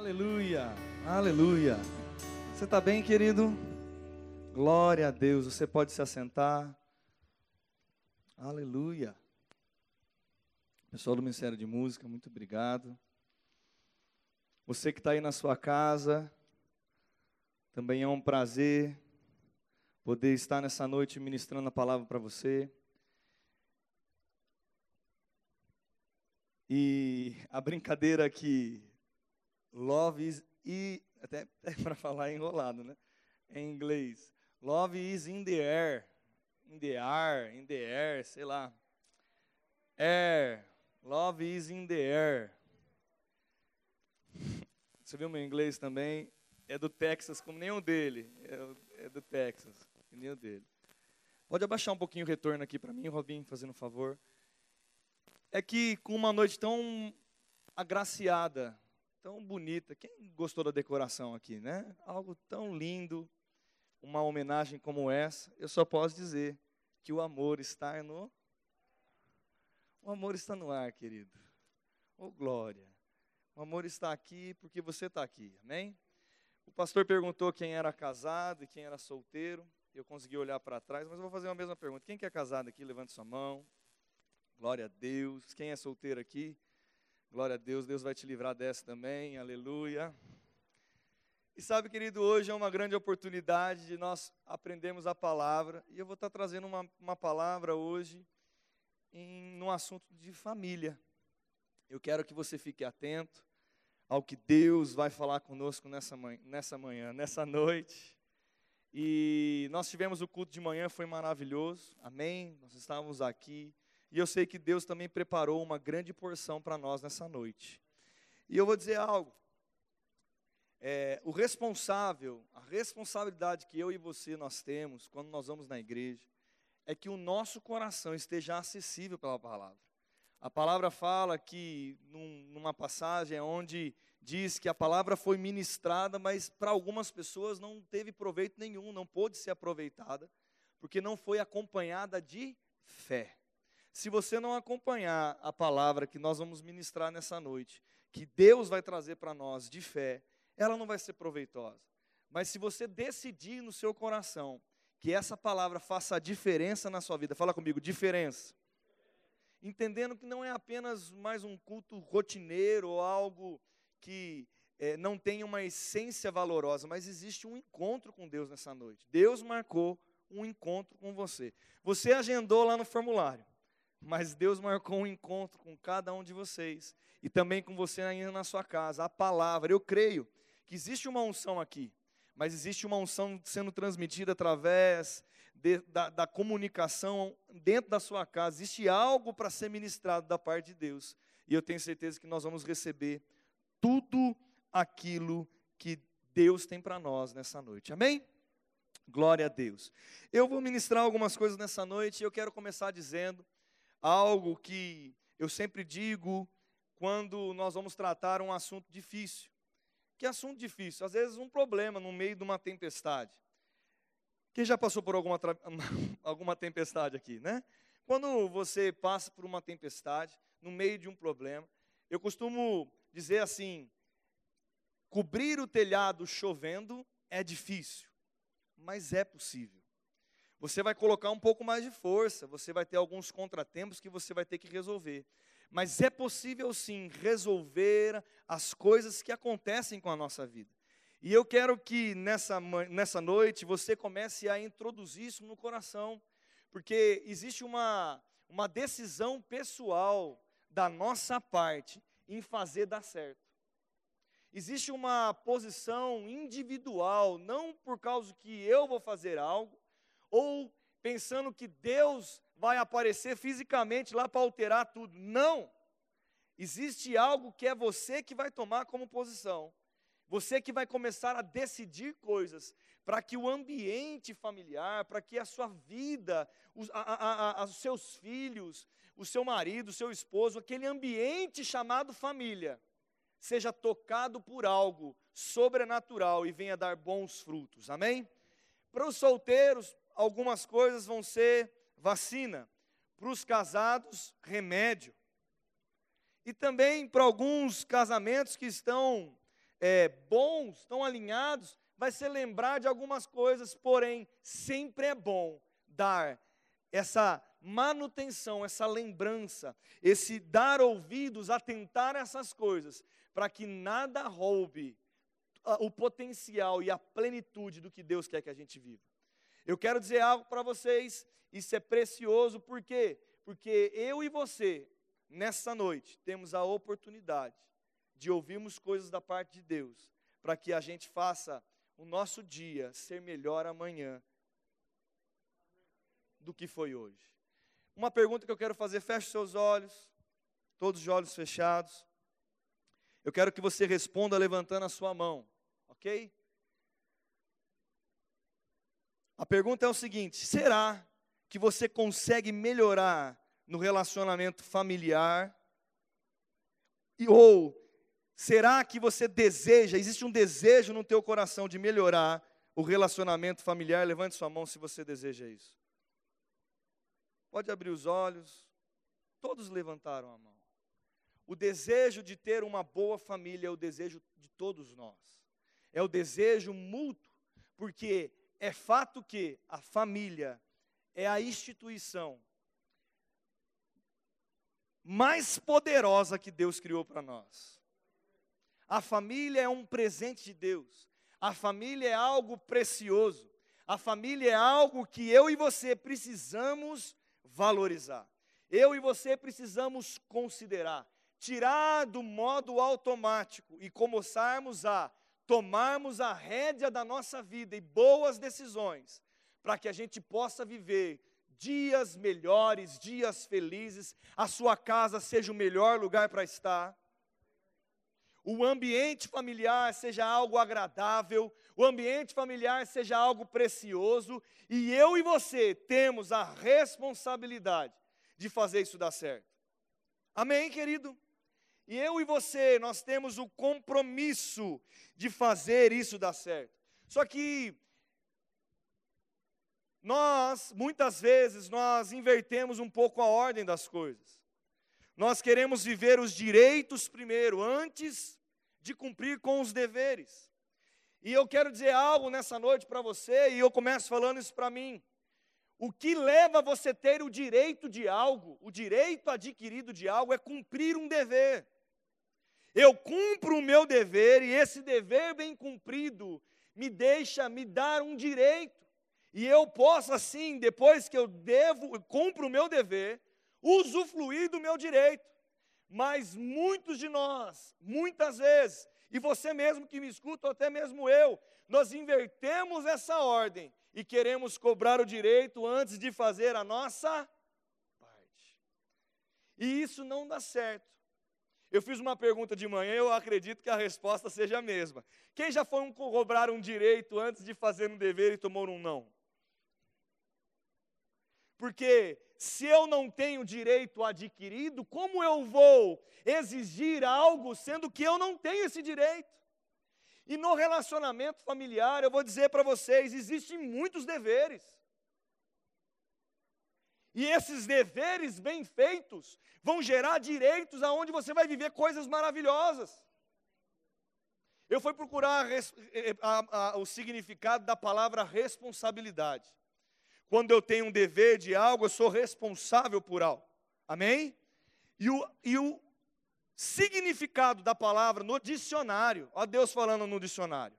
Aleluia, aleluia. Você está bem, querido? Glória a Deus. Você pode se assentar. Aleluia. Pessoal do Ministério de Música, muito obrigado. Você que está aí na sua casa, também é um prazer poder estar nessa noite ministrando a palavra para você. E a brincadeira que love is e até é para falar enrolado, né? Em inglês. Love is in the air. In the air, in the air, sei lá. Air. Love is in the air. Você viu meu inglês também? É do Texas, como nenhum dele. É, é do Texas, nenhum dele. Pode abaixar um pouquinho o retorno aqui para mim, Robin, fazendo um favor. É que com uma noite tão agraciada, tão bonita, quem gostou da decoração aqui, né? Algo tão lindo, uma homenagem como essa, eu só posso dizer que o amor está no o amor está no ar, querido. Oh, glória. O amor está aqui porque você está aqui. Amém? O pastor perguntou quem era casado e quem era solteiro. Eu consegui olhar para trás, mas eu vou fazer uma mesma pergunta. Quem que é casado aqui? Levante sua mão. Glória a Deus. Quem é solteiro aqui? Glória a Deus. Deus vai te livrar dessa também. Aleluia. E sabe, querido, hoje é uma grande oportunidade de nós aprendermos a palavra. E eu vou estar trazendo uma, uma palavra hoje em num assunto de família. Eu quero que você fique atento ao que Deus vai falar conosco nessa manhã, nessa, manhã, nessa noite. E nós tivemos o culto de manhã, foi maravilhoso, amém? Nós estávamos aqui. E eu sei que Deus também preparou uma grande porção para nós nessa noite. E eu vou dizer algo. É, o responsável, a responsabilidade que eu e você nós temos quando nós vamos na igreja, é que o nosso coração esteja acessível pela palavra. A palavra fala que, num, numa passagem onde diz que a palavra foi ministrada, mas para algumas pessoas não teve proveito nenhum, não pôde ser aproveitada, porque não foi acompanhada de fé. Se você não acompanhar a palavra que nós vamos ministrar nessa noite, que Deus vai trazer para nós de fé, ela não vai ser proveitosa. Mas se você decidir no seu coração que essa palavra faça a diferença na sua vida. Fala comigo, diferença. Entendendo que não é apenas mais um culto rotineiro ou algo que é, não tem uma essência valorosa, mas existe um encontro com Deus nessa noite. Deus marcou um encontro com você. Você agendou lá no formulário, mas Deus marcou um encontro com cada um de vocês e também com você ainda na sua casa. A palavra, eu creio que existe uma unção aqui mas existe uma unção sendo transmitida através de, da, da comunicação dentro da sua casa. Existe algo para ser ministrado da parte de Deus. E eu tenho certeza que nós vamos receber tudo aquilo que Deus tem para nós nessa noite. Amém? Glória a Deus. Eu vou ministrar algumas coisas nessa noite e eu quero começar dizendo algo que eu sempre digo quando nós vamos tratar um assunto difícil. Que assunto difícil. Às vezes um problema no meio de uma tempestade. Quem já passou por alguma, alguma tempestade aqui, né? Quando você passa por uma tempestade, no meio de um problema, eu costumo dizer assim: cobrir o telhado chovendo é difícil, mas é possível. Você vai colocar um pouco mais de força, você vai ter alguns contratempos que você vai ter que resolver. Mas é possível sim resolver as coisas que acontecem com a nossa vida. E eu quero que nessa, nessa noite você comece a introduzir isso no coração, porque existe uma, uma decisão pessoal da nossa parte em fazer dar certo. Existe uma posição individual, não por causa que eu vou fazer algo, ou pensando que Deus vai aparecer fisicamente lá para alterar tudo. Não! Existe algo que é você que vai tomar como posição. Você que vai começar a decidir coisas para que o ambiente familiar, para que a sua vida, os, a, a, a, os seus filhos, o seu marido, o seu esposo, aquele ambiente chamado família, seja tocado por algo sobrenatural e venha dar bons frutos. Amém? Para os solteiros, algumas coisas vão ser vacina. Para os casados, remédio. E também para alguns casamentos que estão é, bons, estão alinhados, vai ser lembrar de algumas coisas, porém, sempre é bom dar essa manutenção, essa lembrança, esse dar ouvidos, atentar a essas coisas, para que nada roube o potencial e a plenitude do que Deus quer que a gente viva. Eu quero dizer algo para vocês, isso é precioso, por quê? Porque eu e você, nessa noite, temos a oportunidade de ouvirmos coisas da parte de Deus, para que a gente faça o nosso dia ser melhor amanhã do que foi hoje. Uma pergunta que eu quero fazer, feche seus olhos, todos os olhos fechados. Eu quero que você responda levantando a sua mão, ok? A pergunta é o seguinte: será que você consegue melhorar no relacionamento familiar? E, ou Será que você deseja, existe um desejo no teu coração de melhorar o relacionamento familiar? Levante sua mão se você deseja isso. Pode abrir os olhos. Todos levantaram a mão. O desejo de ter uma boa família é o desejo de todos nós. É o desejo mútuo, porque é fato que a família é a instituição mais poderosa que Deus criou para nós. A família é um presente de Deus. A família é algo precioso. A família é algo que eu e você precisamos valorizar. Eu e você precisamos considerar, tirar do modo automático e começarmos a tomarmos a rédea da nossa vida e boas decisões, para que a gente possa viver dias melhores, dias felizes, a sua casa seja o melhor lugar para estar, o ambiente familiar seja algo agradável, o ambiente familiar seja algo precioso, e eu e você temos a responsabilidade de fazer isso dar certo. Amém, querido? E eu e você, nós temos o compromisso de fazer isso dar certo. Só que nós, muitas vezes, nós invertemos um pouco a ordem das coisas. Nós queremos viver os direitos primeiro, antes de cumprir com os deveres. E eu quero dizer algo nessa noite para você, e eu começo falando isso para mim. O que leva você a ter o direito de algo, o direito adquirido de algo, é cumprir um dever. Eu cumpro o meu dever, e esse dever bem cumprido me deixa me dar um direito. E eu posso, assim, depois que eu devo, cumpro o meu dever, usufruir do meu direito. Mas muitos de nós, muitas vezes, e você mesmo que me escuta, ou até mesmo eu, nós invertemos essa ordem e queremos cobrar o direito antes de fazer a nossa parte. E isso não dá certo. Eu fiz uma pergunta de manhã, eu acredito que a resposta seja a mesma. Quem já foi um cobrar um direito antes de fazer um dever e tomou um não? Porque se eu não tenho direito adquirido, como eu vou exigir algo sendo que eu não tenho esse direito? E no relacionamento familiar, eu vou dizer para vocês: existem muitos deveres. E esses deveres bem feitos vão gerar direitos aonde você vai viver coisas maravilhosas. Eu fui procurar eh, eh, o significado da palavra responsabilidade. Quando eu tenho um dever de algo, eu sou responsável por algo. Amém? E o, e o significado da palavra no dicionário, ó Deus falando no dicionário.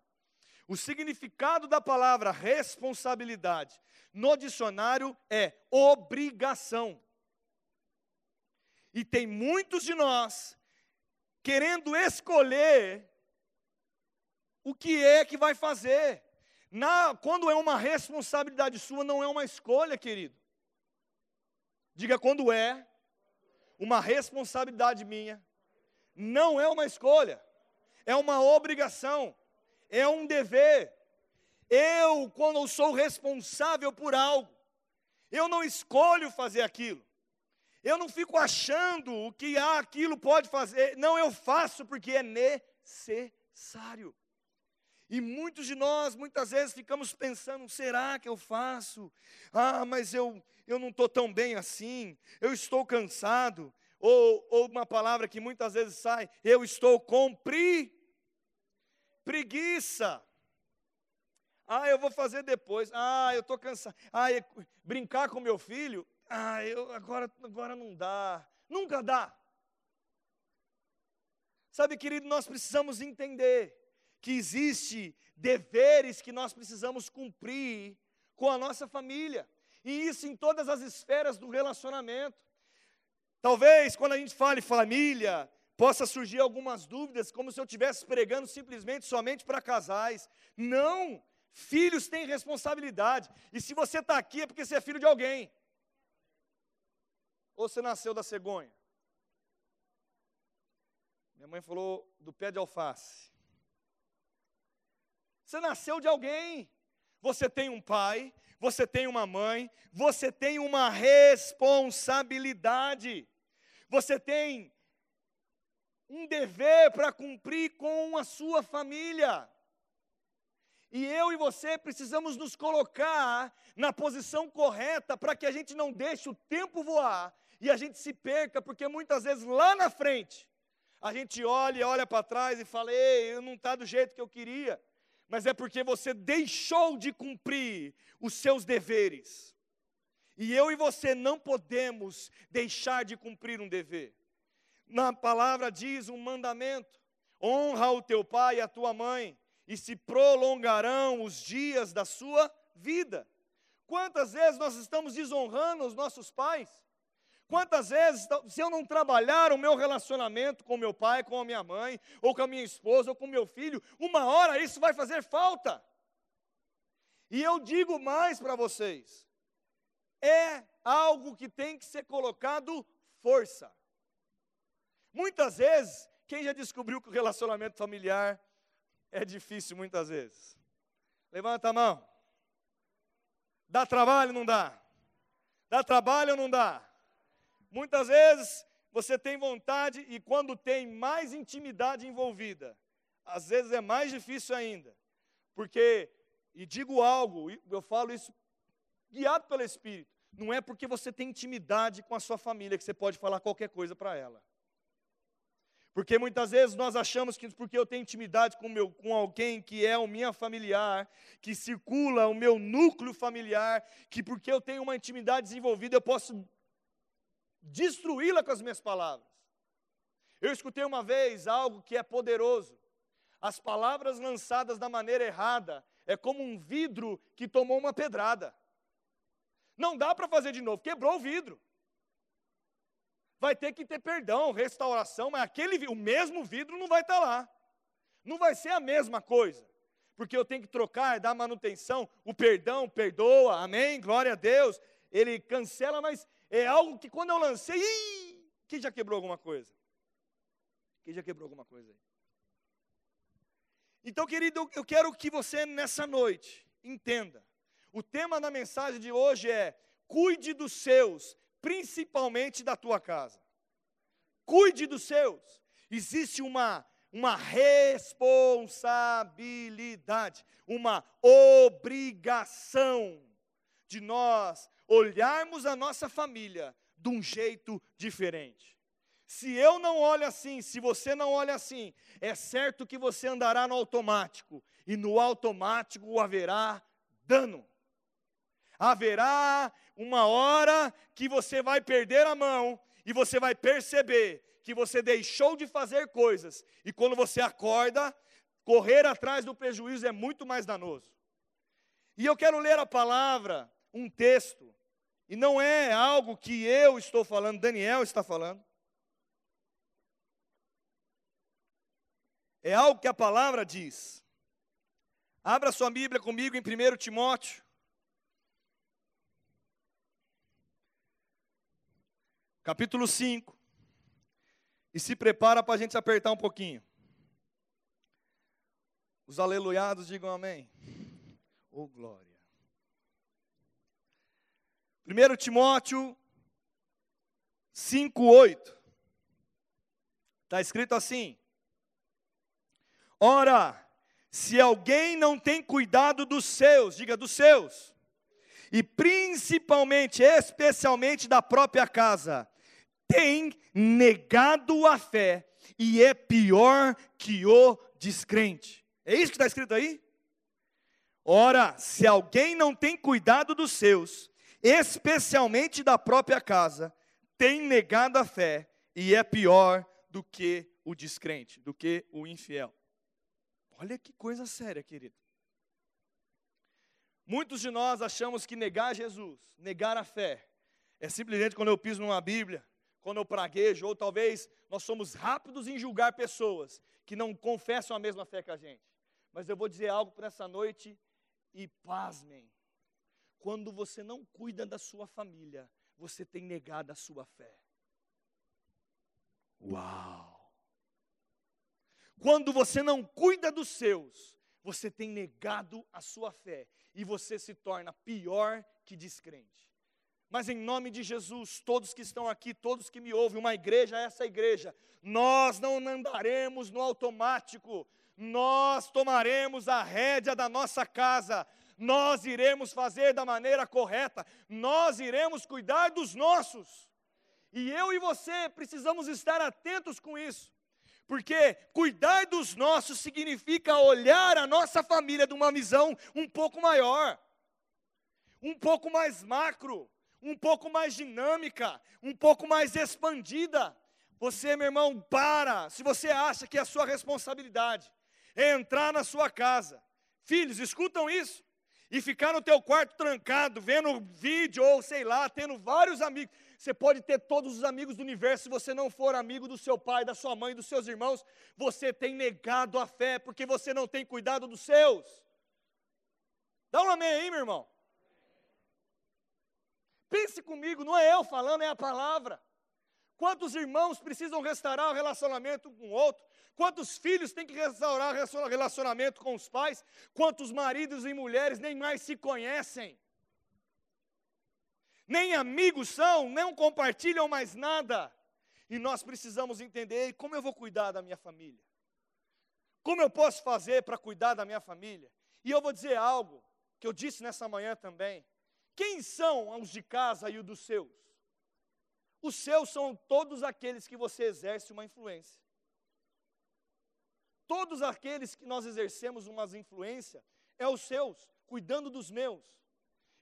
O significado da palavra responsabilidade no dicionário é obrigação. E tem muitos de nós querendo escolher o que é que vai fazer. Na, quando é uma responsabilidade sua, não é uma escolha, querido. Diga quando é uma responsabilidade minha, não é uma escolha, é uma obrigação, é um dever. Eu, quando sou responsável por algo, eu não escolho fazer aquilo. Eu não fico achando o que ah, aquilo pode fazer. Não, eu faço porque é necessário. E muitos de nós, muitas vezes, ficamos pensando: será que eu faço? Ah, mas eu, eu não estou tão bem assim, eu estou cansado. Ou, ou uma palavra que muitas vezes sai: eu estou compri. Preguiça. Ah, eu vou fazer depois. Ah, eu estou cansado. Ah, brincar com meu filho. Ah, eu, agora, agora não dá. Nunca dá. Sabe, querido, nós precisamos entender que existe deveres que nós precisamos cumprir com a nossa família. E isso em todas as esferas do relacionamento. Talvez quando a gente fale família, possa surgir algumas dúvidas, como se eu estivesse pregando simplesmente somente para casais. Não! Filhos têm responsabilidade. E se você está aqui é porque você é filho de alguém. Ou você nasceu da cegonha. Minha mãe falou do pé de alface. Você nasceu de alguém. Você tem um pai, você tem uma mãe, você tem uma responsabilidade. Você tem um dever para cumprir com a sua família. E eu e você precisamos nos colocar na posição correta para que a gente não deixe o tempo voar e a gente se perca, porque muitas vezes lá na frente a gente olha, olha para trás e fala: "Ei, não está do jeito que eu queria". Mas é porque você deixou de cumprir os seus deveres. E eu e você não podemos deixar de cumprir um dever. Na palavra diz um mandamento: honra o teu pai e a tua mãe, e se prolongarão os dias da sua vida. Quantas vezes nós estamos desonrando os nossos pais? Quantas vezes, se eu não trabalhar o meu relacionamento com meu pai, com a minha mãe, ou com a minha esposa, ou com meu filho, uma hora isso vai fazer falta. E eu digo mais para vocês: é algo que tem que ser colocado força. Muitas vezes, quem já descobriu que o relacionamento familiar é difícil muitas vezes? Levanta a mão. Dá trabalho ou não dá? Dá trabalho ou não dá? Muitas vezes você tem vontade e quando tem mais intimidade envolvida, às vezes é mais difícil ainda. Porque, e digo algo, eu falo isso guiado pelo Espírito, não é porque você tem intimidade com a sua família que você pode falar qualquer coisa para ela. Porque muitas vezes nós achamos que porque eu tenho intimidade com, meu, com alguém que é o minha familiar, que circula o meu núcleo familiar, que porque eu tenho uma intimidade desenvolvida eu posso destruí-la com as minhas palavras. Eu escutei uma vez algo que é poderoso. As palavras lançadas da maneira errada é como um vidro que tomou uma pedrada. Não dá para fazer de novo, quebrou o vidro vai ter que ter perdão, restauração, mas aquele o mesmo vidro não vai estar tá lá. Não vai ser a mesma coisa. Porque eu tenho que trocar, dar manutenção, o perdão perdoa, amém? Glória a Deus. Ele cancela, mas é algo que quando eu lancei, ih, quem já quebrou alguma coisa? Quem já quebrou alguma coisa aí? Então, querido, eu quero que você nessa noite entenda. O tema da mensagem de hoje é: cuide dos seus, principalmente da tua casa. Cuide dos seus. Existe uma uma responsabilidade, uma obrigação de nós olharmos a nossa família de um jeito diferente. Se eu não olho assim, se você não olha assim, é certo que você andará no automático, e no automático haverá dano haverá uma hora que você vai perder a mão e você vai perceber que você deixou de fazer coisas, e quando você acorda, correr atrás do prejuízo é muito mais danoso. E eu quero ler a palavra, um texto, e não é algo que eu estou falando, Daniel está falando. É algo que a palavra diz. Abra sua Bíblia comigo em 1 Timóteo, capítulo 5. E se prepara para a gente apertar um pouquinho. Os aleluiados digam amém. Oh glória. 1 Timóteo 5, 8. Está escrito assim: Ora, se alguém não tem cuidado dos seus, diga dos seus, e principalmente, especialmente da própria casa, tem negado a fé e é pior que o descrente. É isso que está escrito aí? Ora, se alguém não tem cuidado dos seus, especialmente da própria casa, tem negado a fé e é pior do que o descrente, do que o infiel. Olha que coisa séria, querido. Muitos de nós achamos que negar Jesus, negar a fé, é simplesmente quando eu piso numa Bíblia, quando eu praguejo, ou talvez nós somos rápidos em julgar pessoas que não confessam a mesma fé que a gente. Mas eu vou dizer algo para essa noite e pasmem. Quando você não cuida da sua família, você tem negado a sua fé. Uau! Quando você não cuida dos seus, você tem negado a sua fé e você se torna pior que descrente. Mas em nome de Jesus, todos que estão aqui, todos que me ouvem, uma igreja é essa igreja, nós não andaremos no automático, nós tomaremos a rédea da nossa casa, nós iremos fazer da maneira correta, nós iremos cuidar dos nossos. E eu e você precisamos estar atentos com isso, porque cuidar dos nossos significa olhar a nossa família de uma visão um pouco maior, um pouco mais macro um pouco mais dinâmica, um pouco mais expandida. Você, meu irmão, para. Se você acha que é a sua responsabilidade é entrar na sua casa, filhos, escutam isso, e ficar no teu quarto trancado, vendo vídeo ou sei lá, tendo vários amigos. Você pode ter todos os amigos do universo, se você não for amigo do seu pai, da sua mãe, dos seus irmãos, você tem negado a fé, porque você não tem cuidado dos seus. Dá um amém aí, meu irmão. Pense comigo, não é eu falando, é a palavra. Quantos irmãos precisam restaurar o relacionamento com o outro? Quantos filhos têm que restaurar o relacionamento com os pais? Quantos maridos e mulheres nem mais se conhecem? Nem amigos são, não compartilham mais nada. E nós precisamos entender como eu vou cuidar da minha família. Como eu posso fazer para cuidar da minha família? E eu vou dizer algo que eu disse nessa manhã também. Quem são os de casa e os dos seus? Os seus são todos aqueles que você exerce uma influência. Todos aqueles que nós exercemos uma influência é os seus, cuidando dos meus.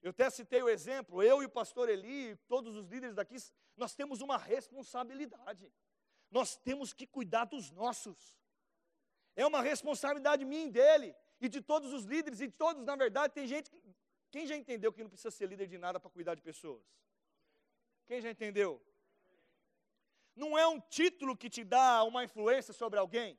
Eu até citei o exemplo, eu e o pastor Eli, todos os líderes daqui, nós temos uma responsabilidade. Nós temos que cuidar dos nossos. É uma responsabilidade minha e dele, e de todos os líderes, e de todos, na verdade, tem gente que quem já entendeu que não precisa ser líder de nada para cuidar de pessoas? Quem já entendeu? Não é um título que te dá uma influência sobre alguém,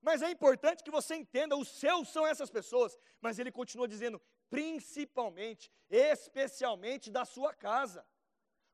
mas é importante que você entenda: os seus são essas pessoas, mas ele continua dizendo, principalmente, especialmente da sua casa,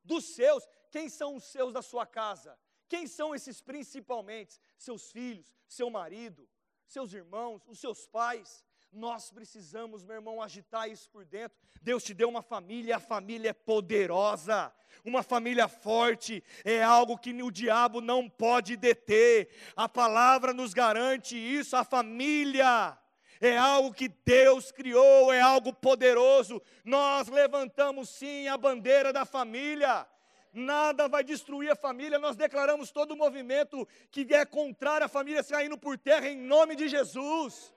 dos seus. Quem são os seus da sua casa? Quem são esses principalmente? Seus filhos, seu marido, seus irmãos, os seus pais. Nós precisamos, meu irmão, agitar isso por dentro. Deus te deu uma família, a família é poderosa, uma família forte, é algo que o diabo não pode deter. A palavra nos garante isso, a família é algo que Deus criou, é algo poderoso. Nós levantamos sim a bandeira da família. Nada vai destruir a família. Nós declaramos todo o movimento que é contrário à família saindo por terra em nome de Jesus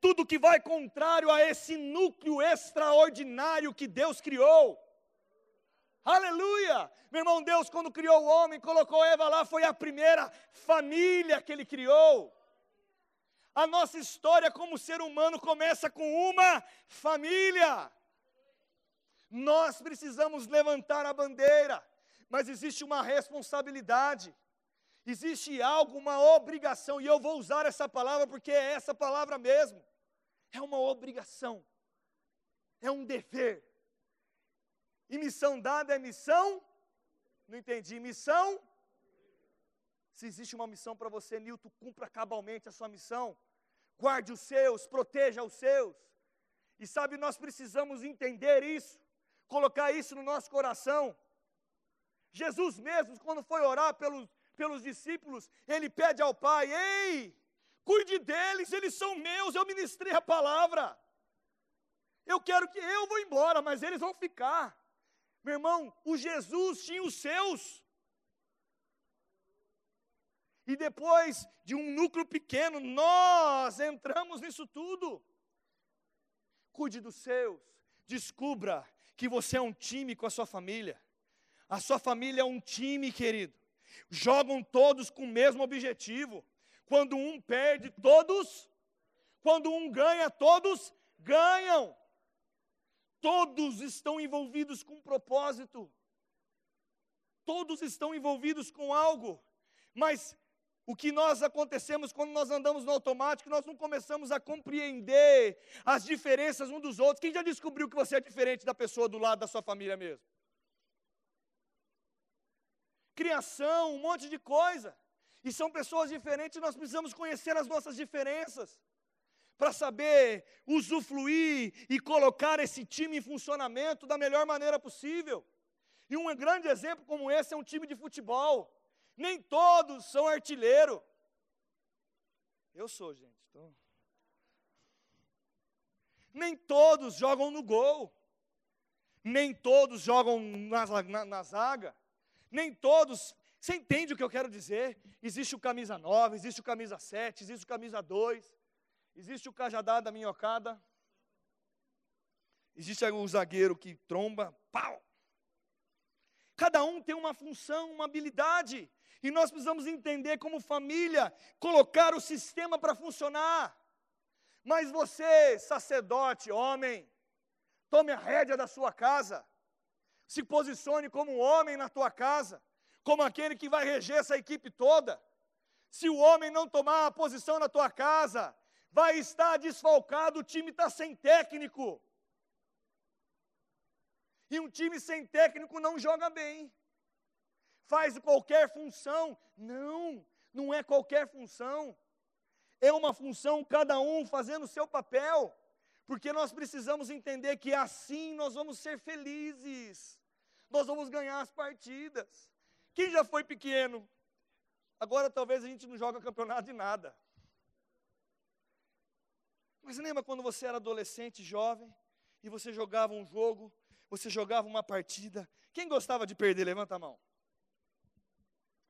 tudo que vai contrário a esse núcleo extraordinário que Deus criou. Aleluia! Meu irmão, Deus, quando criou o homem, colocou Eva lá, foi a primeira família que ele criou. A nossa história como ser humano começa com uma família. Nós precisamos levantar a bandeira, mas existe uma responsabilidade, existe algo, uma obrigação, e eu vou usar essa palavra porque é essa palavra mesmo é uma obrigação, é um dever. E missão dada é missão? Não entendi. Missão? Se existe uma missão para você, Nilton, cumpra cabalmente a sua missão. Guarde os seus, proteja os seus. E sabe, nós precisamos entender isso, colocar isso no nosso coração. Jesus mesmo, quando foi orar pelos, pelos discípulos, ele pede ao Pai: Ei, Cuide deles, eles são meus, eu ministrei a palavra. Eu quero que eu vou embora, mas eles vão ficar. Meu irmão, o Jesus tinha os seus. E depois de um núcleo pequeno, nós entramos nisso tudo. Cuide dos seus. Descubra que você é um time com a sua família. A sua família é um time, querido. Jogam todos com o mesmo objetivo. Quando um perde, todos. Quando um ganha, todos ganham. Todos estão envolvidos com um propósito. Todos estão envolvidos com algo. Mas o que nós acontecemos quando nós andamos no automático, nós não começamos a compreender as diferenças um dos outros. Quem já descobriu que você é diferente da pessoa do lado da sua família mesmo? Criação, um monte de coisa. E são pessoas diferentes, nós precisamos conhecer as nossas diferenças para saber usufruir e colocar esse time em funcionamento da melhor maneira possível. E um grande exemplo como esse é um time de futebol. Nem todos são artilheiro. Eu sou, gente. Então... Nem todos jogam no gol. Nem todos jogam na, na, na zaga. Nem todos. Você entende o que eu quero dizer? Existe o camisa 9, existe o camisa 7, existe o camisa 2, existe o cajadá da minhocada, existe o zagueiro que tromba, pau. Cada um tem uma função, uma habilidade. E nós precisamos entender como família, colocar o sistema para funcionar. Mas você, sacerdote, homem, tome a rédea da sua casa. Se posicione como um homem na tua casa, como aquele que vai reger essa equipe toda. Se o homem não tomar a posição na tua casa, vai estar desfalcado, o time está sem técnico. E um time sem técnico não joga bem faz qualquer função. Não, não é qualquer função. É uma função, cada um fazendo o seu papel. Porque nós precisamos entender que assim nós vamos ser felizes. Nós vamos ganhar as partidas. Quem já foi pequeno? Agora talvez a gente não joga campeonato de nada. Mas lembra quando você era adolescente, jovem, e você jogava um jogo, você jogava uma partida. Quem gostava de perder? Levanta a mão.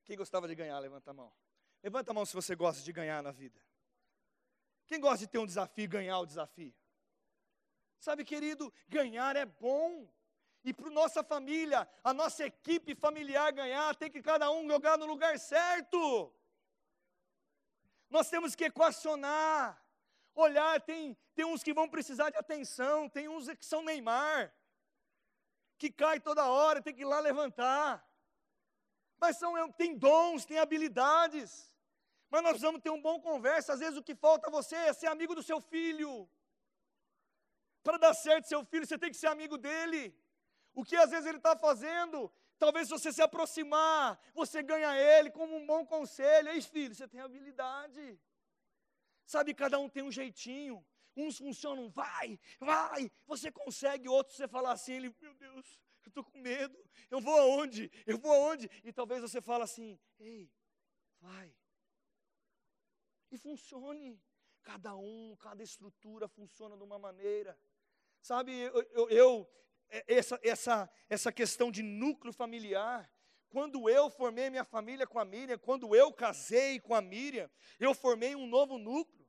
Quem gostava de ganhar, levanta a mão. Levanta a mão se você gosta de ganhar na vida. Quem gosta de ter um desafio ganhar o desafio? Sabe, querido, ganhar é bom. E para nossa família, a nossa equipe familiar ganhar, tem que cada um jogar no lugar certo. Nós temos que equacionar. Olhar, tem, tem uns que vão precisar de atenção, tem uns que são Neymar, que cai toda hora, tem que ir lá levantar mas são, é, tem dons, tem habilidades. Mas nós precisamos ter um bom conversa. Às vezes o que falta a você é ser amigo do seu filho. Para dar certo seu filho, você tem que ser amigo dele. O que às vezes ele está fazendo, talvez se você se aproximar, você ganha ele como um bom conselho. Ei, filho, você tem habilidade. Sabe, cada um tem um jeitinho. Uns funcionam, vai, vai, você consegue. Outros você fala assim, ele, meu Deus, eu estou com medo, eu vou aonde? Eu vou aonde? E talvez você fale assim, ei, vai. E funcione. Cada um, cada estrutura funciona de uma maneira. Sabe, eu, eu, eu essa, essa, essa questão de núcleo familiar, quando eu formei minha família com a Miriam, quando eu casei com a Miriam, eu formei um novo núcleo.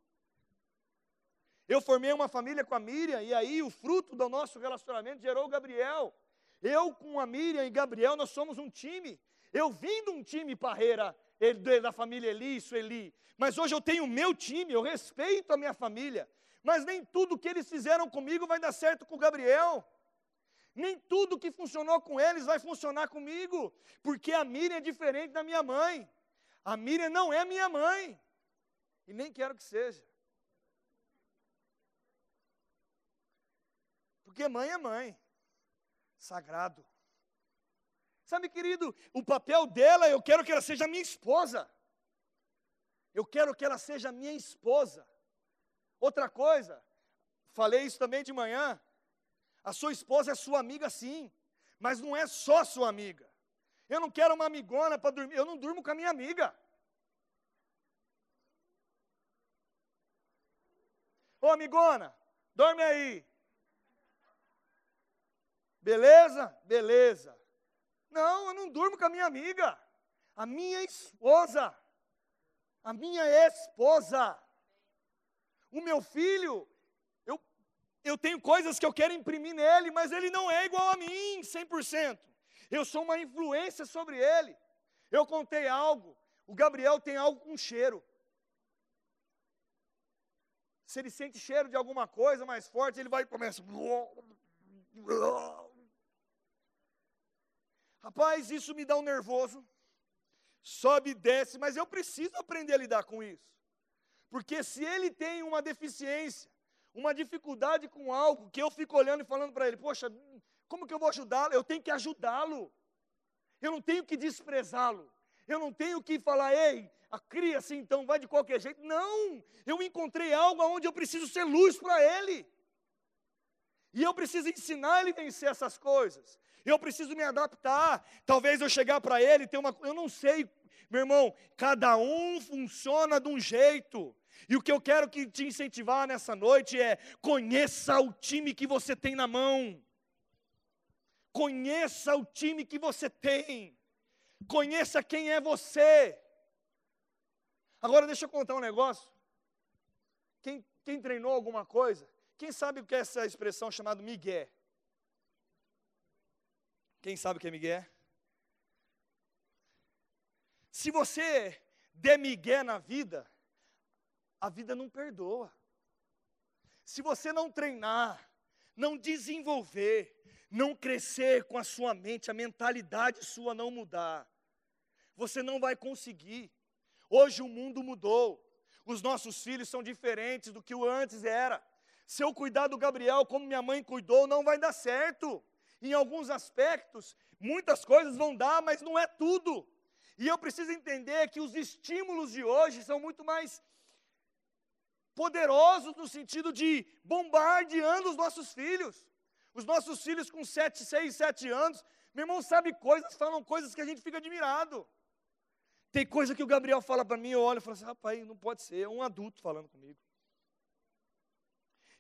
Eu formei uma família com a Miriam, e aí o fruto do nosso relacionamento gerou o Gabriel. Eu com a Miriam e Gabriel, nós somos um time. Eu vim de um time parreira da família Eli. Mas hoje eu tenho o meu time, eu respeito a minha família. Mas nem tudo que eles fizeram comigo vai dar certo com o Gabriel. Nem tudo que funcionou com eles vai funcionar comigo. Porque a Miriam é diferente da minha mãe. A Miriam não é minha mãe. E nem quero que seja. Porque mãe é mãe sagrado. Sabe, querido, o papel dela, eu quero que ela seja minha esposa. Eu quero que ela seja minha esposa. Outra coisa, falei isso também de manhã. A sua esposa é sua amiga, sim, mas não é só sua amiga. Eu não quero uma amigona para dormir, eu não durmo com a minha amiga. Ô amigona, dorme aí. Beleza? Beleza. Não, eu não durmo com a minha amiga, a minha esposa. a minha esposa, o meu filho. Eu, tenho coisas que eu quero imprimir nele, mas ele não é igual a mim, 100%. Eu sou uma influência sobre ele. Eu contei algo. O Gabriel tem algo com cheiro. Se ele sente cheiro de alguma coisa mais forte, ele vai e começa. Rapaz, isso me dá um nervoso. Sobe e desce, mas eu preciso aprender a lidar com isso. Porque se ele tem uma deficiência, uma dificuldade com algo, que eu fico olhando e falando para ele, poxa, como que eu vou ajudá-lo? Eu tenho que ajudá-lo. Eu não tenho que desprezá-lo. Eu não tenho que falar, ei, a cria assim, então vai de qualquer jeito. Não! Eu encontrei algo onde eu preciso ser luz para ele. E eu preciso ensinar ele a vencer essas coisas. Eu preciso me adaptar. Talvez eu chegar para ele e ter uma. Eu não sei, meu irmão, cada um funciona de um jeito. E o que eu quero que te incentivar nessa noite é: conheça o time que você tem na mão. Conheça o time que você tem. Conheça quem é você. Agora deixa eu contar um negócio. Quem, quem treinou alguma coisa, quem sabe o que é essa expressão chamada migué? Quem sabe o que é migué? Se você der migué na vida, a vida não perdoa. Se você não treinar, não desenvolver, não crescer com a sua mente, a mentalidade sua não mudar, você não vai conseguir. Hoje o mundo mudou. Os nossos filhos são diferentes do que o antes era. Se eu cuidar do Gabriel como minha mãe cuidou, não vai dar certo. Em alguns aspectos, muitas coisas vão dar, mas não é tudo. E eu preciso entender que os estímulos de hoje são muito mais poderosos no sentido de bombardeando os nossos filhos. Os nossos filhos com 7, 6, 7 anos, meu irmão sabe coisas, falam coisas que a gente fica admirado. Tem coisa que o Gabriel fala para mim, eu olho e falo assim, rapaz, não pode ser, é um adulto falando comigo.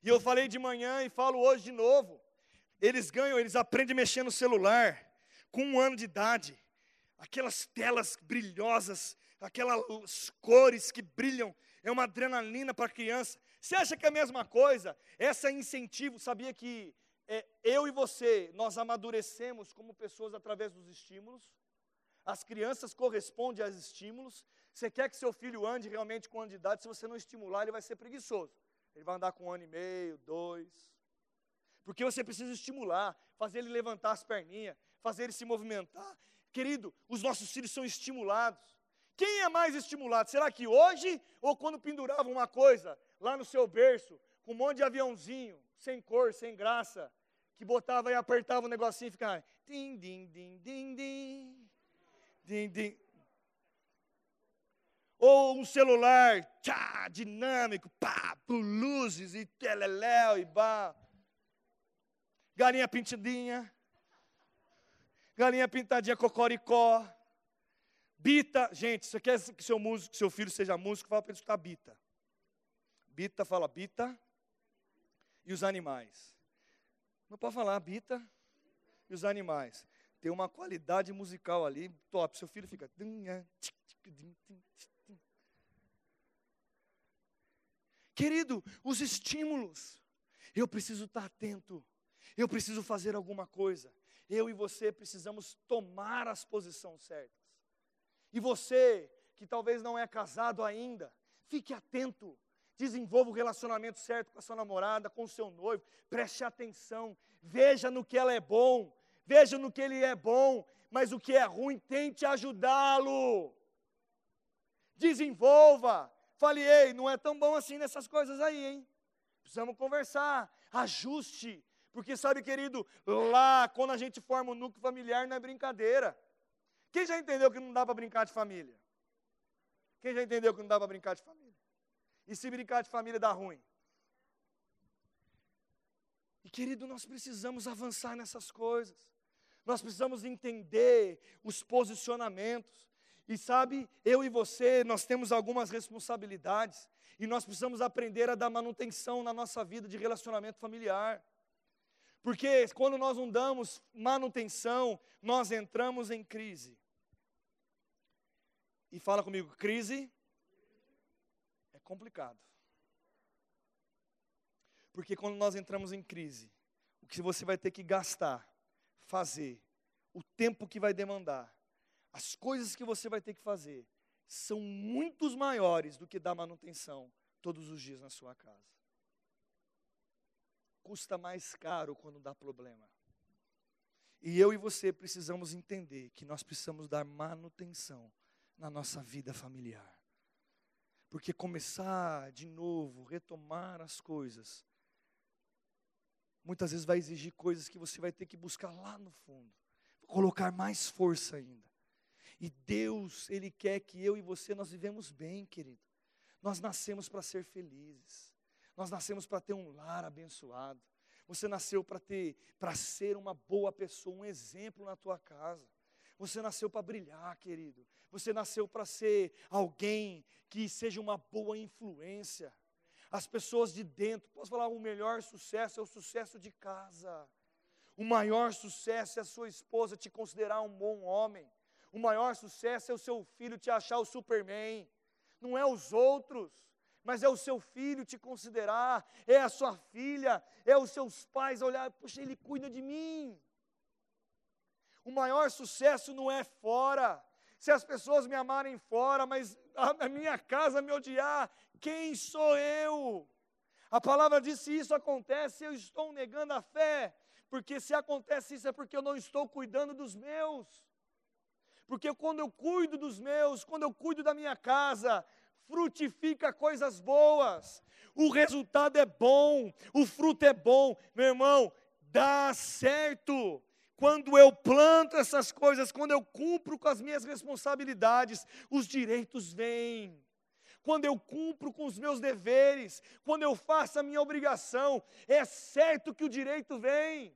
E eu falei de manhã e falo hoje de novo. Eles ganham, eles aprendem a mexer no celular com um ano de idade. Aquelas telas brilhosas, aquelas cores que brilham, é uma adrenalina para a criança. Você acha que é a mesma coisa? Essa incentivo, sabia que é, eu e você, nós amadurecemos como pessoas através dos estímulos? As crianças correspondem aos estímulos. Você quer que seu filho ande realmente com de idade, se você não estimular, ele vai ser preguiçoso. Ele vai andar com um ano e meio, dois. Porque você precisa estimular, fazer ele levantar as perninhas, fazer ele se movimentar. Querido, os nossos filhos são estimulados. Quem é mais estimulado? Será que hoje ou quando pendurava uma coisa lá no seu berço, com um monte de aviãozinho, sem cor, sem graça, que botava e apertava o negocinho e ficava. Din, din, din, din, din. Din, din. Ou um celular tchá, dinâmico, pá, por luzes e teleléu e bá. Galinha pintadinha. Galinha pintadinha cocoricó. Bita, gente, você quer que seu músico, seu filho seja músico, fala para ele escutar Bita. Bita fala Bita e os animais. Não pode falar Bita e os animais tem uma qualidade musical ali top. Seu filho fica. Querido, os estímulos. Eu preciso estar atento. Eu preciso fazer alguma coisa. Eu e você precisamos tomar as posições certas. E você, que talvez não é casado ainda, fique atento. Desenvolva o relacionamento certo com a sua namorada, com o seu noivo. Preste atenção. Veja no que ela é bom veja no que ele é bom, mas o que é ruim, tente ajudá-lo. Desenvolva. Fale, ei, não é tão bom assim nessas coisas aí, hein? Precisamos conversar, ajuste. Porque sabe, querido, lá, quando a gente forma um núcleo familiar, não é brincadeira. Quem já entendeu que não dá para brincar de família? Quem já entendeu que não dá para brincar de família? E se brincar de família dá ruim? E querido, nós precisamos avançar nessas coisas nós precisamos entender os posicionamentos. E sabe, eu e você, nós temos algumas responsabilidades e nós precisamos aprender a dar manutenção na nossa vida de relacionamento familiar. Porque quando nós não damos manutenção, nós entramos em crise. E fala comigo, crise complicado. Porque quando nós entramos em crise, o que você vai ter que gastar, fazer, o tempo que vai demandar, as coisas que você vai ter que fazer, são muitos maiores do que dar manutenção todos os dias na sua casa. Custa mais caro quando dá problema. E eu e você precisamos entender que nós precisamos dar manutenção na nossa vida familiar. Porque começar de novo, retomar as coisas, muitas vezes vai exigir coisas que você vai ter que buscar lá no fundo, colocar mais força ainda. E Deus, Ele quer que eu e você nós vivemos bem, querido. Nós nascemos para ser felizes. Nós nascemos para ter um lar abençoado. Você nasceu para ter, para ser uma boa pessoa, um exemplo na tua casa. Você nasceu para brilhar, querido. Você nasceu para ser alguém que seja uma boa influência. As pessoas de dentro, posso falar, o melhor sucesso é o sucesso de casa. O maior sucesso é a sua esposa te considerar um bom homem. O maior sucesso é o seu filho te achar o Superman. Não é os outros, mas é o seu filho te considerar, é a sua filha, é os seus pais olhar, puxa, ele cuida de mim. O maior sucesso não é fora. Se as pessoas me amarem fora, mas a minha casa me odiar, quem sou eu? A palavra diz: se isso acontece, eu estou negando a fé, porque se acontece isso é porque eu não estou cuidando dos meus. Porque quando eu cuido dos meus, quando eu cuido da minha casa, frutifica coisas boas. O resultado é bom, o fruto é bom. Meu irmão, dá certo. Quando eu planto essas coisas, quando eu cumpro com as minhas responsabilidades, os direitos vêm. Quando eu cumpro com os meus deveres, quando eu faço a minha obrigação, é certo que o direito vem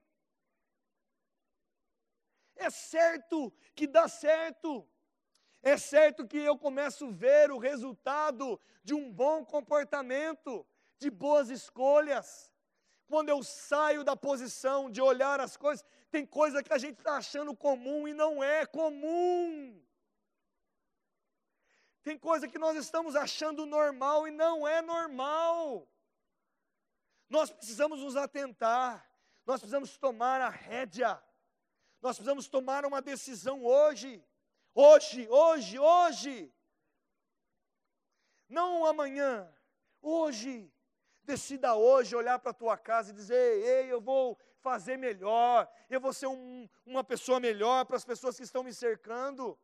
é certo que dá certo. É certo que eu começo a ver o resultado de um bom comportamento, de boas escolhas. Quando eu saio da posição de olhar as coisas, tem coisa que a gente está achando comum e não é comum. Tem coisa que nós estamos achando normal e não é normal. Nós precisamos nos atentar, nós precisamos tomar a rédea nós precisamos tomar uma decisão hoje. Hoje, hoje, hoje. Não amanhã, hoje. Decida hoje olhar para a tua casa e dizer: Ei, eu vou fazer melhor, eu vou ser um, uma pessoa melhor para as pessoas que estão me cercando.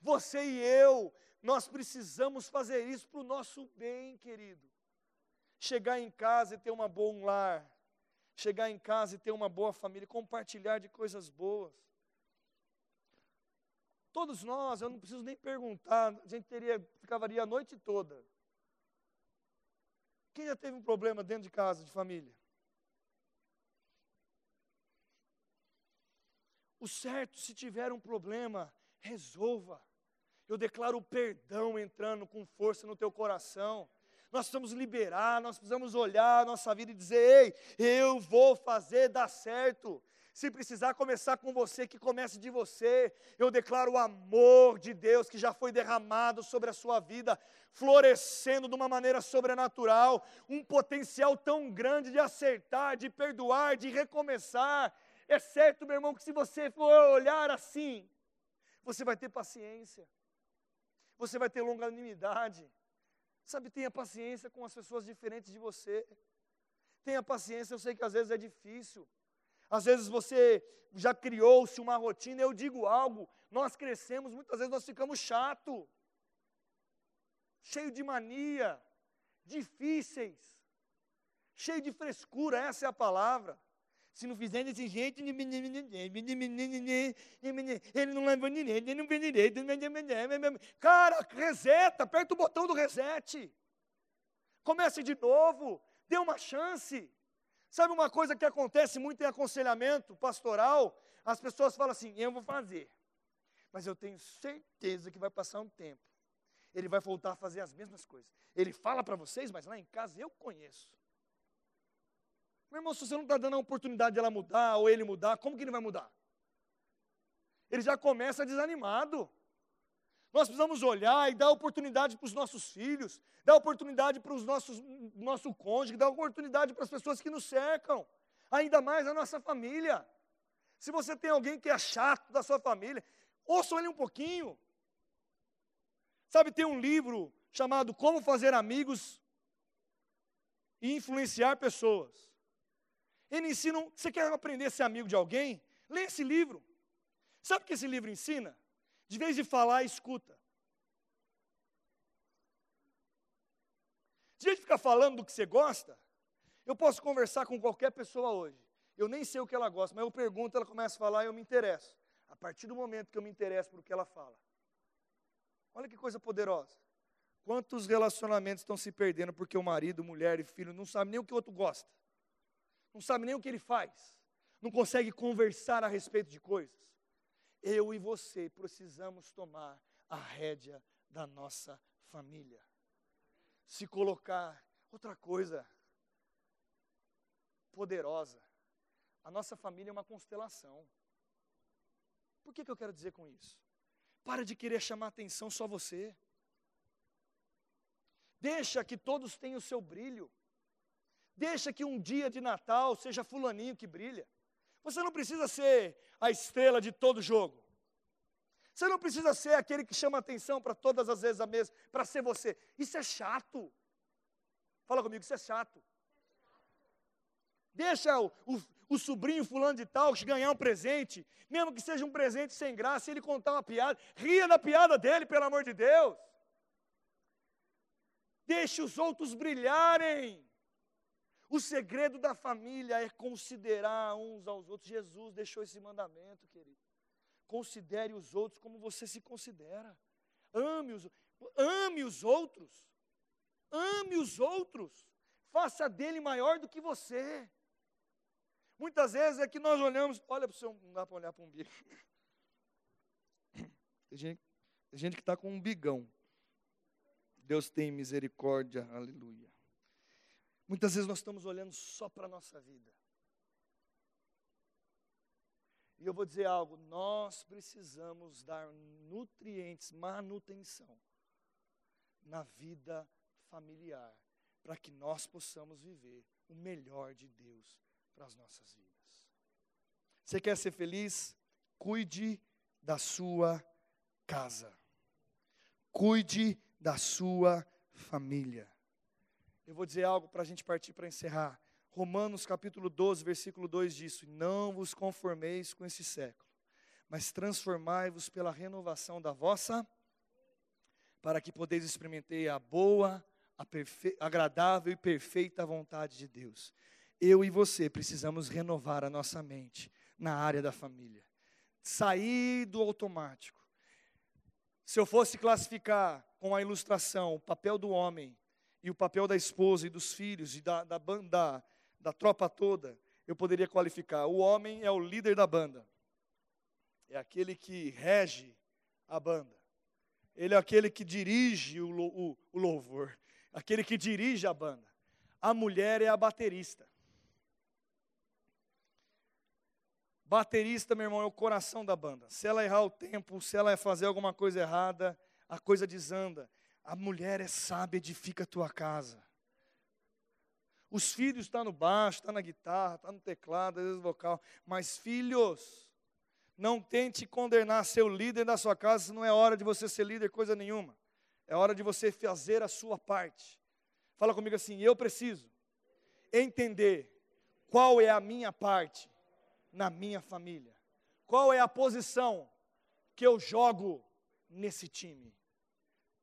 Você e eu, nós precisamos fazer isso para o nosso bem, querido. Chegar em casa e ter uma bom lar, chegar em casa e ter uma boa família, compartilhar de coisas boas. Todos nós, eu não preciso nem perguntar, a gente teria, ficaria a noite toda. Quem já teve um problema dentro de casa, de família? O certo, se tiver um problema, resolva. Eu declaro o perdão entrando com força no teu coração nós precisamos liberar, nós precisamos olhar a nossa vida e dizer: ei, eu vou fazer dar certo. Se precisar começar com você, que comece de você. Eu declaro o amor de Deus que já foi derramado sobre a sua vida, florescendo de uma maneira sobrenatural, um potencial tão grande de acertar, de perdoar, de recomeçar. É certo, meu irmão, que se você for olhar assim, você vai ter paciência, você vai ter longanimidade, Sabe, tenha paciência com as pessoas diferentes de você. Tenha paciência, eu sei que às vezes é difícil. Às vezes você já criou-se uma rotina, eu digo algo, nós crescemos, muitas vezes nós ficamos chato, cheio de mania, difíceis, cheio de frescura, essa é a palavra. Se não fizer desse jeito, ele não leva ninguém, ele não vê direito. Cara, reseta, aperta o botão do reset. Comece de novo, dê uma chance. Sabe uma coisa que acontece muito em aconselhamento pastoral? As pessoas falam assim: eu vou fazer, mas eu tenho certeza que vai passar um tempo. Ele vai voltar a fazer as mesmas coisas. Ele fala para vocês, mas lá em casa eu conheço. Meu irmão, se você não está dando a oportunidade de ela mudar ou ele mudar, como que ele vai mudar? Ele já começa desanimado. Nós precisamos olhar e dar oportunidade para os nossos filhos, dar oportunidade para os nossos nosso cônjuge, dar oportunidade para as pessoas que nos cercam, ainda mais a nossa família. Se você tem alguém que é chato da sua família, ouça ele um pouquinho. Sabe, tem um livro chamado Como Fazer Amigos e Influenciar Pessoas. Ele ensina, você quer aprender a ser amigo de alguém? Lê esse livro. Sabe o que esse livro ensina? De vez de falar, escuta. De vez de ficar falando do que você gosta, eu posso conversar com qualquer pessoa hoje. Eu nem sei o que ela gosta, mas eu pergunto, ela começa a falar e eu me interesso. A partir do momento que eu me interesso por que ela fala. Olha que coisa poderosa. Quantos relacionamentos estão se perdendo porque o marido, mulher e filho não sabe nem o que o outro gosta. Não sabe nem o que ele faz. Não consegue conversar a respeito de coisas. Eu e você precisamos tomar a rédea da nossa família. Se colocar outra coisa poderosa. A nossa família é uma constelação. Por que, que eu quero dizer com isso? Para de querer chamar atenção só você. Deixa que todos tenham o seu brilho. Deixa que um dia de Natal seja fulaninho que brilha. Você não precisa ser a estrela de todo jogo. Você não precisa ser aquele que chama atenção para todas as vezes a mesa, para ser você. Isso é chato. Fala comigo, isso é chato. Deixa o, o, o sobrinho fulano de tal ganhar um presente, mesmo que seja um presente sem graça, ele contar uma piada, ria da piada dele, pelo amor de Deus. Deixe os outros brilharem. O segredo da família é considerar uns aos outros. Jesus deixou esse mandamento, querido. Considere os outros como você se considera. Ame os, ame os outros. Ame os outros. Faça dele maior do que você. Muitas vezes é que nós olhamos, olha para o seu, não dá para olhar para um bico. Tem gente, tem gente que está com um bigão. Deus tem misericórdia, aleluia. Muitas vezes nós estamos olhando só para a nossa vida. E eu vou dizer algo: nós precisamos dar nutrientes, manutenção na vida familiar, para que nós possamos viver o melhor de Deus para as nossas vidas. Você quer ser feliz? Cuide da sua casa. Cuide da sua família. Eu vou dizer algo para a gente partir para encerrar. Romanos capítulo 12, versículo 2 diz: Não vos conformeis com esse século, mas transformai-vos pela renovação da vossa, para que podeis experimentar a boa, a agradável e perfeita vontade de Deus. Eu e você precisamos renovar a nossa mente na área da família, sair do automático. Se eu fosse classificar com a ilustração o papel do homem e o papel da esposa e dos filhos e da, da banda, da tropa toda, eu poderia qualificar. O homem é o líder da banda, é aquele que rege a banda, ele é aquele que dirige o, o, o louvor, aquele que dirige a banda. A mulher é a baterista. Baterista, meu irmão, é o coração da banda. Se ela errar o tempo, se ela fazer alguma coisa errada, a coisa desanda. A mulher é sábia, edifica a tua casa. Os filhos estão tá no baixo, está na guitarra, está no teclado, às vezes vocal. Mas filhos, não tente condenar seu líder da sua casa, não é hora de você ser líder coisa nenhuma. É hora de você fazer a sua parte. Fala comigo assim, eu preciso entender qual é a minha parte na minha família. Qual é a posição que eu jogo nesse time?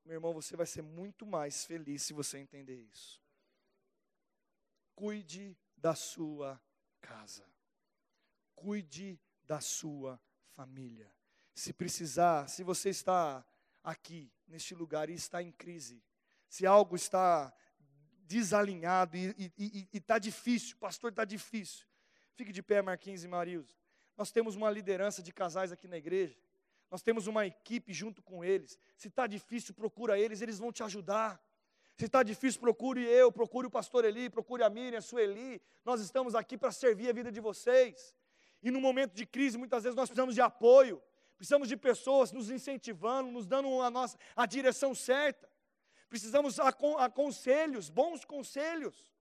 Meu irmão, você vai ser muito mais feliz se você entender isso. Cuide da sua casa. Cuide da sua família. Se precisar, se você está aqui, neste lugar, e está em crise, se algo está desalinhado e está difícil, pastor, está difícil. Fique de pé, Marquinhos e Marilson. Nós temos uma liderança de casais aqui na igreja. Nós temos uma equipe junto com eles. Se está difícil, procura eles, eles vão te ajudar. Se está difícil, procure eu, procure o pastor Eli, procure a Miriam, a Sueli. Nós estamos aqui para servir a vida de vocês. E no momento de crise, muitas vezes nós precisamos de apoio. Precisamos de pessoas nos incentivando, nos dando a nossa a direção certa. Precisamos a, a conselhos, bons conselhos.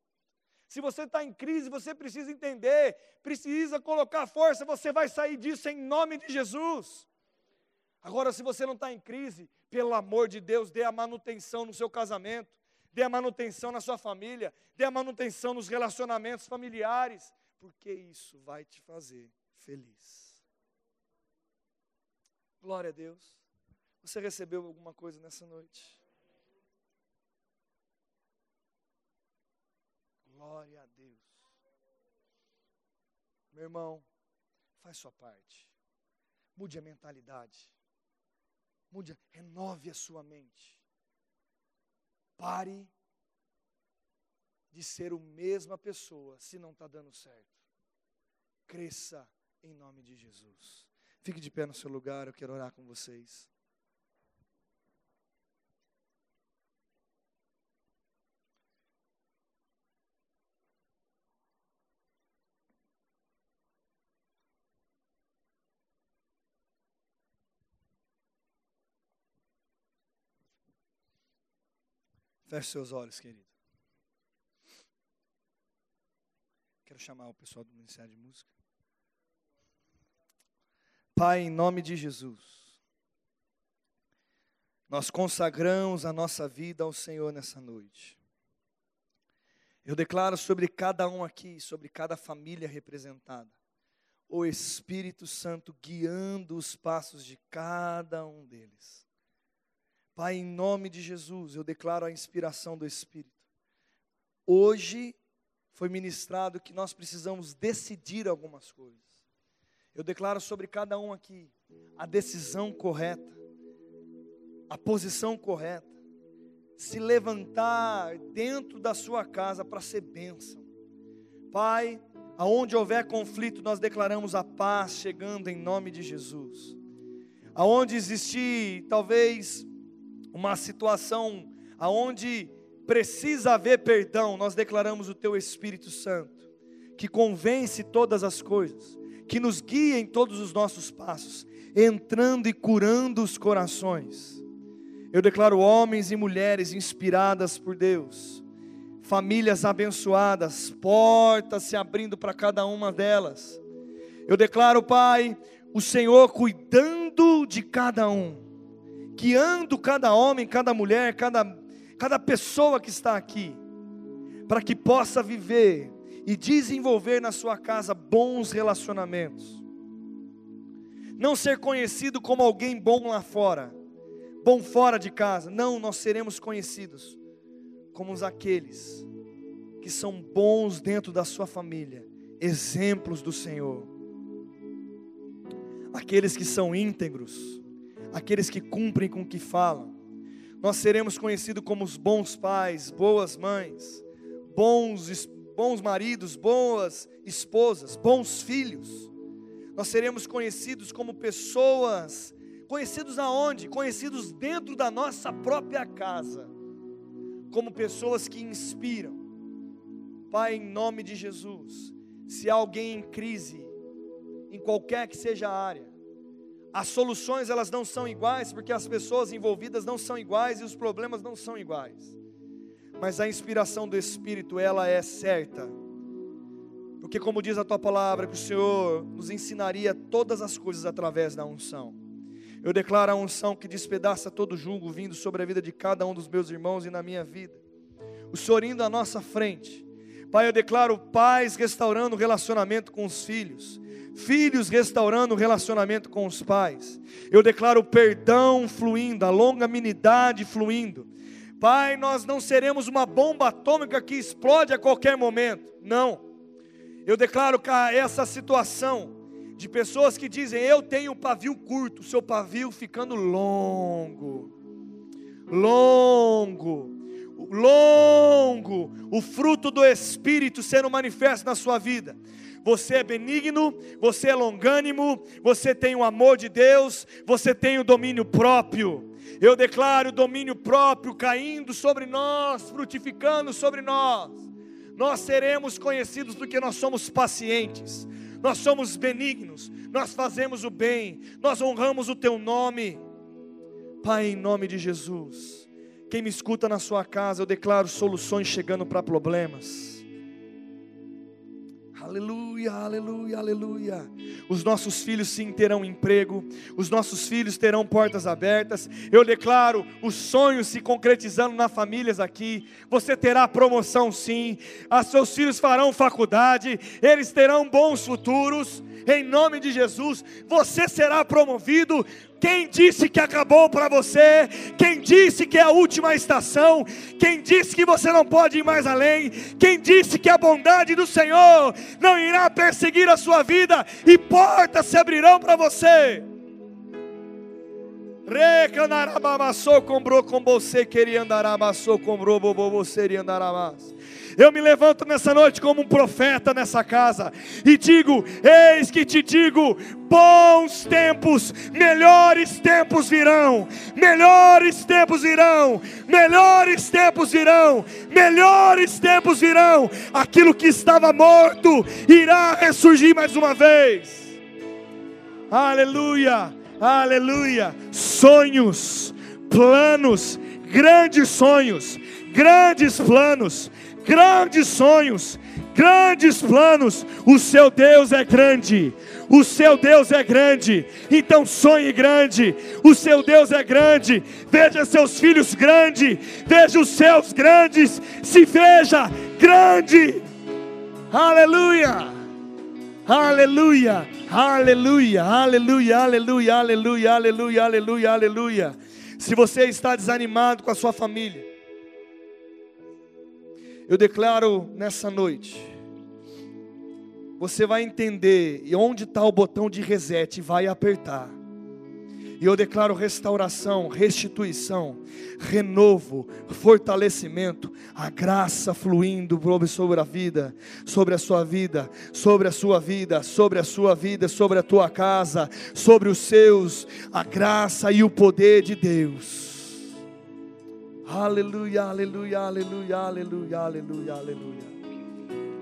Se você está em crise, você precisa entender, precisa colocar força, você vai sair disso em nome de Jesus. Agora, se você não está em crise, pelo amor de Deus, dê a manutenção no seu casamento, dê a manutenção na sua família, dê a manutenção nos relacionamentos familiares, porque isso vai te fazer feliz. Glória a Deus. Você recebeu alguma coisa nessa noite? Glória a Deus. Meu irmão, faz sua parte. Mude a mentalidade. Mude, renove a sua mente. Pare de ser a mesma pessoa se não está dando certo. Cresça em nome de Jesus. Fique de pé no seu lugar, eu quero orar com vocês. Feche seus olhos, querido. Quero chamar o pessoal do Ministério de Música. Pai, em nome de Jesus, nós consagramos a nossa vida ao Senhor nessa noite. Eu declaro sobre cada um aqui, sobre cada família representada, o Espírito Santo guiando os passos de cada um deles. Pai, em nome de Jesus, eu declaro a inspiração do Espírito. Hoje foi ministrado que nós precisamos decidir algumas coisas. Eu declaro sobre cada um aqui a decisão correta, a posição correta, se levantar dentro da sua casa para ser bênção. Pai, aonde houver conflito, nós declaramos a paz chegando em nome de Jesus. Aonde existir talvez uma situação aonde precisa haver perdão, nós declaramos o teu Espírito Santo, que convence todas as coisas, que nos guia em todos os nossos passos, entrando e curando os corações. Eu declaro homens e mulheres inspiradas por Deus, famílias abençoadas, portas se abrindo para cada uma delas. Eu declaro, Pai, o Senhor cuidando de cada um guiando cada homem, cada mulher, cada, cada pessoa que está aqui, para que possa viver e desenvolver na sua casa bons relacionamentos. Não ser conhecido como alguém bom lá fora, bom fora de casa. Não, nós seremos conhecidos como aqueles que são bons dentro da sua família, exemplos do Senhor. Aqueles que são íntegros, aqueles que cumprem com o que falam. Nós seremos conhecidos como os bons pais, boas mães, bons, bons maridos, boas esposas, bons filhos. Nós seremos conhecidos como pessoas, conhecidos aonde? Conhecidos dentro da nossa própria casa, como pessoas que inspiram. Pai, em nome de Jesus, se há alguém em crise, em qualquer que seja a área, as soluções elas não são iguais, porque as pessoas envolvidas não são iguais e os problemas não são iguais. Mas a inspiração do Espírito, ela é certa. Porque como diz a tua palavra, que o Senhor nos ensinaria todas as coisas através da unção. Eu declaro a unção que despedaça todo julgo vindo sobre a vida de cada um dos meus irmãos e na minha vida. O Senhor indo à nossa frente. Pai, eu declaro paz restaurando o relacionamento com os filhos filhos restaurando o relacionamento com os pais. Eu declaro perdão fluindo, a longanimidade fluindo. Pai, nós não seremos uma bomba atômica que explode a qualquer momento. Não. Eu declaro que essa situação de pessoas que dizem: "Eu tenho um pavio curto", seu pavio ficando longo. Longo longo, o fruto do Espírito sendo manifesto na sua vida você é benigno, você é longânimo, você tem o amor de Deus, você tem o domínio próprio. Eu declaro o domínio próprio caindo sobre nós, frutificando sobre nós. Nós seremos conhecidos porque nós somos pacientes, nós somos benignos, nós fazemos o bem, nós honramos o teu nome. Pai, em nome de Jesus, quem me escuta na sua casa, eu declaro soluções chegando para problemas Aleluia, aleluia, aleluia. Os nossos filhos sim terão emprego, os nossos filhos terão portas abertas. Eu declaro os sonhos se concretizando nas famílias aqui. Você terá promoção sim, Os seus filhos farão faculdade, eles terão bons futuros. Em nome de Jesus, você será promovido quem disse que acabou para você? Quem disse que é a última estação? Quem disse que você não pode ir mais além? Quem disse que a bondade do Senhor não irá perseguir a sua vida e portas se abrirão para você? Eu me levanto nessa noite como um profeta nessa casa e digo: Eis que te digo, bons tempos, melhores tempos virão, melhores tempos virão, melhores tempos virão, melhores tempos virão. Aquilo que estava morto irá ressurgir mais uma vez. Aleluia, aleluia. Sonhos, planos, grandes sonhos, grandes planos grandes sonhos, grandes planos. O seu Deus é grande. O seu Deus é grande, então sonhe grande. O seu Deus é grande. Veja seus filhos grandes, veja os seus grandes. Se veja grande. Aleluia. Aleluia. Aleluia. Aleluia. Aleluia. Aleluia. Aleluia. Aleluia. Aleluia. Se você está desanimado com a sua família, eu declaro nessa noite, você vai entender e onde está o botão de reset, vai apertar. E eu declaro restauração, restituição, renovo, fortalecimento, a graça fluindo sobre a vida, sobre a sua vida, sobre a sua vida, sobre a sua vida, sobre a tua casa, sobre os seus, a graça e o poder de Deus Aleluia, aleluia, aleluia, aleluia, aleluia, aleluia.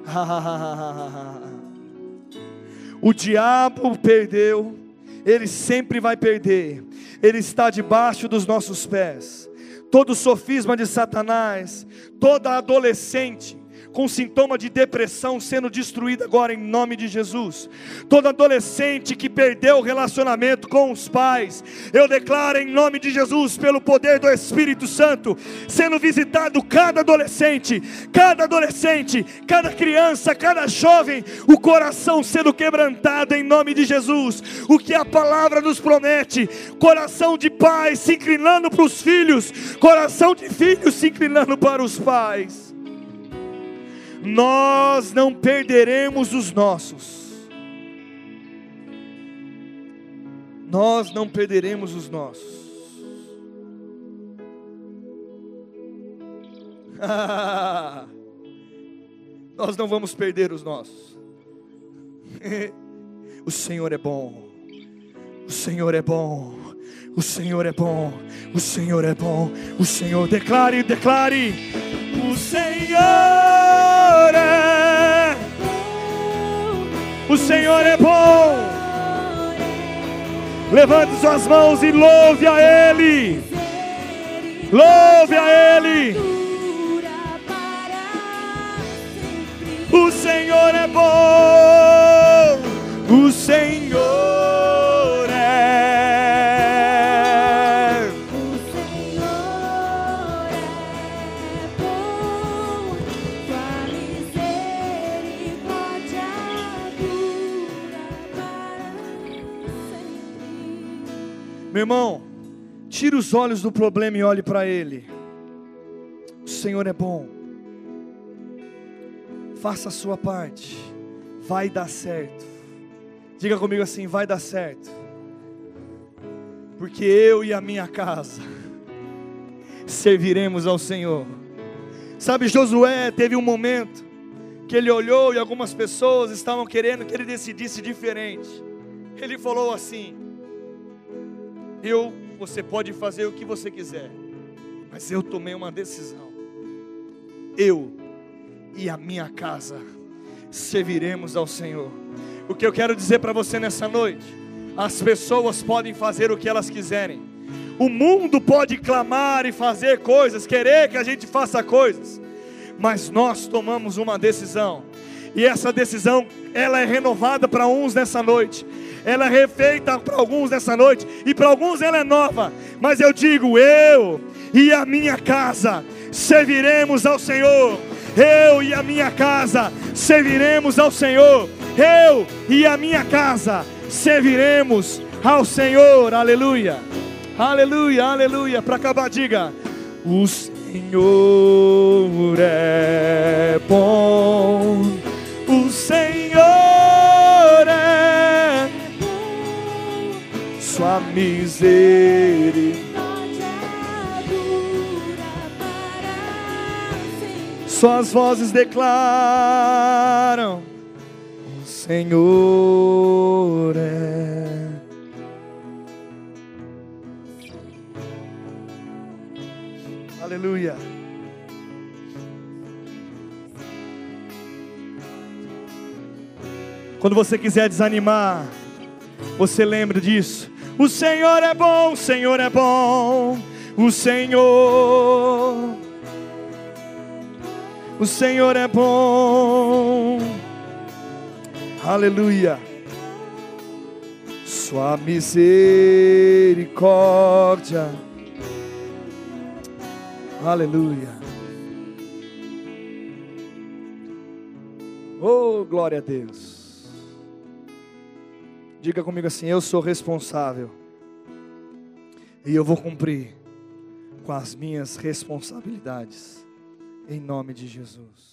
o diabo perdeu, ele sempre vai perder, ele está debaixo dos nossos pés. Todo sofisma de Satanás, toda adolescente, com sintoma de depressão sendo destruída agora em nome de Jesus. Todo adolescente que perdeu o relacionamento com os pais, eu declaro em nome de Jesus, pelo poder do Espírito Santo, sendo visitado cada adolescente, cada adolescente, cada criança, cada jovem, o coração sendo quebrantado em nome de Jesus. O que a palavra nos promete, coração de pais se inclinando para os filhos, coração de filhos se inclinando para os pais nós não perderemos os nossos. Nós não perderemos os nossos. nós não vamos perder os nossos. o Senhor é bom. O Senhor é bom. O Senhor é bom. O Senhor é bom. O Senhor declare, declare. O Senhor é. O Senhor é bom. Levante suas mãos e louve a Ele. Louve a Ele. O Senhor é bom. Meu irmão, tire os olhos do problema e olhe para Ele. O Senhor é bom. Faça a sua parte. Vai dar certo. Diga comigo assim: vai dar certo. Porque eu e a minha casa serviremos ao Senhor. Sabe, Josué teve um momento que ele olhou e algumas pessoas estavam querendo que ele decidisse diferente. Ele falou assim: eu, você pode fazer o que você quiser, mas eu tomei uma decisão. Eu e a minha casa serviremos ao Senhor. O que eu quero dizer para você nessa noite: as pessoas podem fazer o que elas quiserem, o mundo pode clamar e fazer coisas, querer que a gente faça coisas, mas nós tomamos uma decisão, e essa decisão ela é renovada para uns nessa noite, ela é refeita para alguns nessa noite, e para alguns ela é nova, mas eu digo, eu e a minha casa serviremos ao Senhor. Eu e a minha casa serviremos ao Senhor. Eu e a minha casa serviremos ao Senhor. Aleluia. Aleluia, aleluia. Para acabar, diga: O Senhor é bom. Sua misericórdia Suas vozes declaram: O Senhor é. Aleluia. Quando você quiser desanimar, você lembra disso. O Senhor é bom, o Senhor é bom, o Senhor o Senhor é bom. Aleluia. Sua misericórdia. Aleluia. Oh, glória a Deus. Diga comigo assim: Eu sou responsável. E eu vou cumprir com as minhas responsabilidades em nome de Jesus.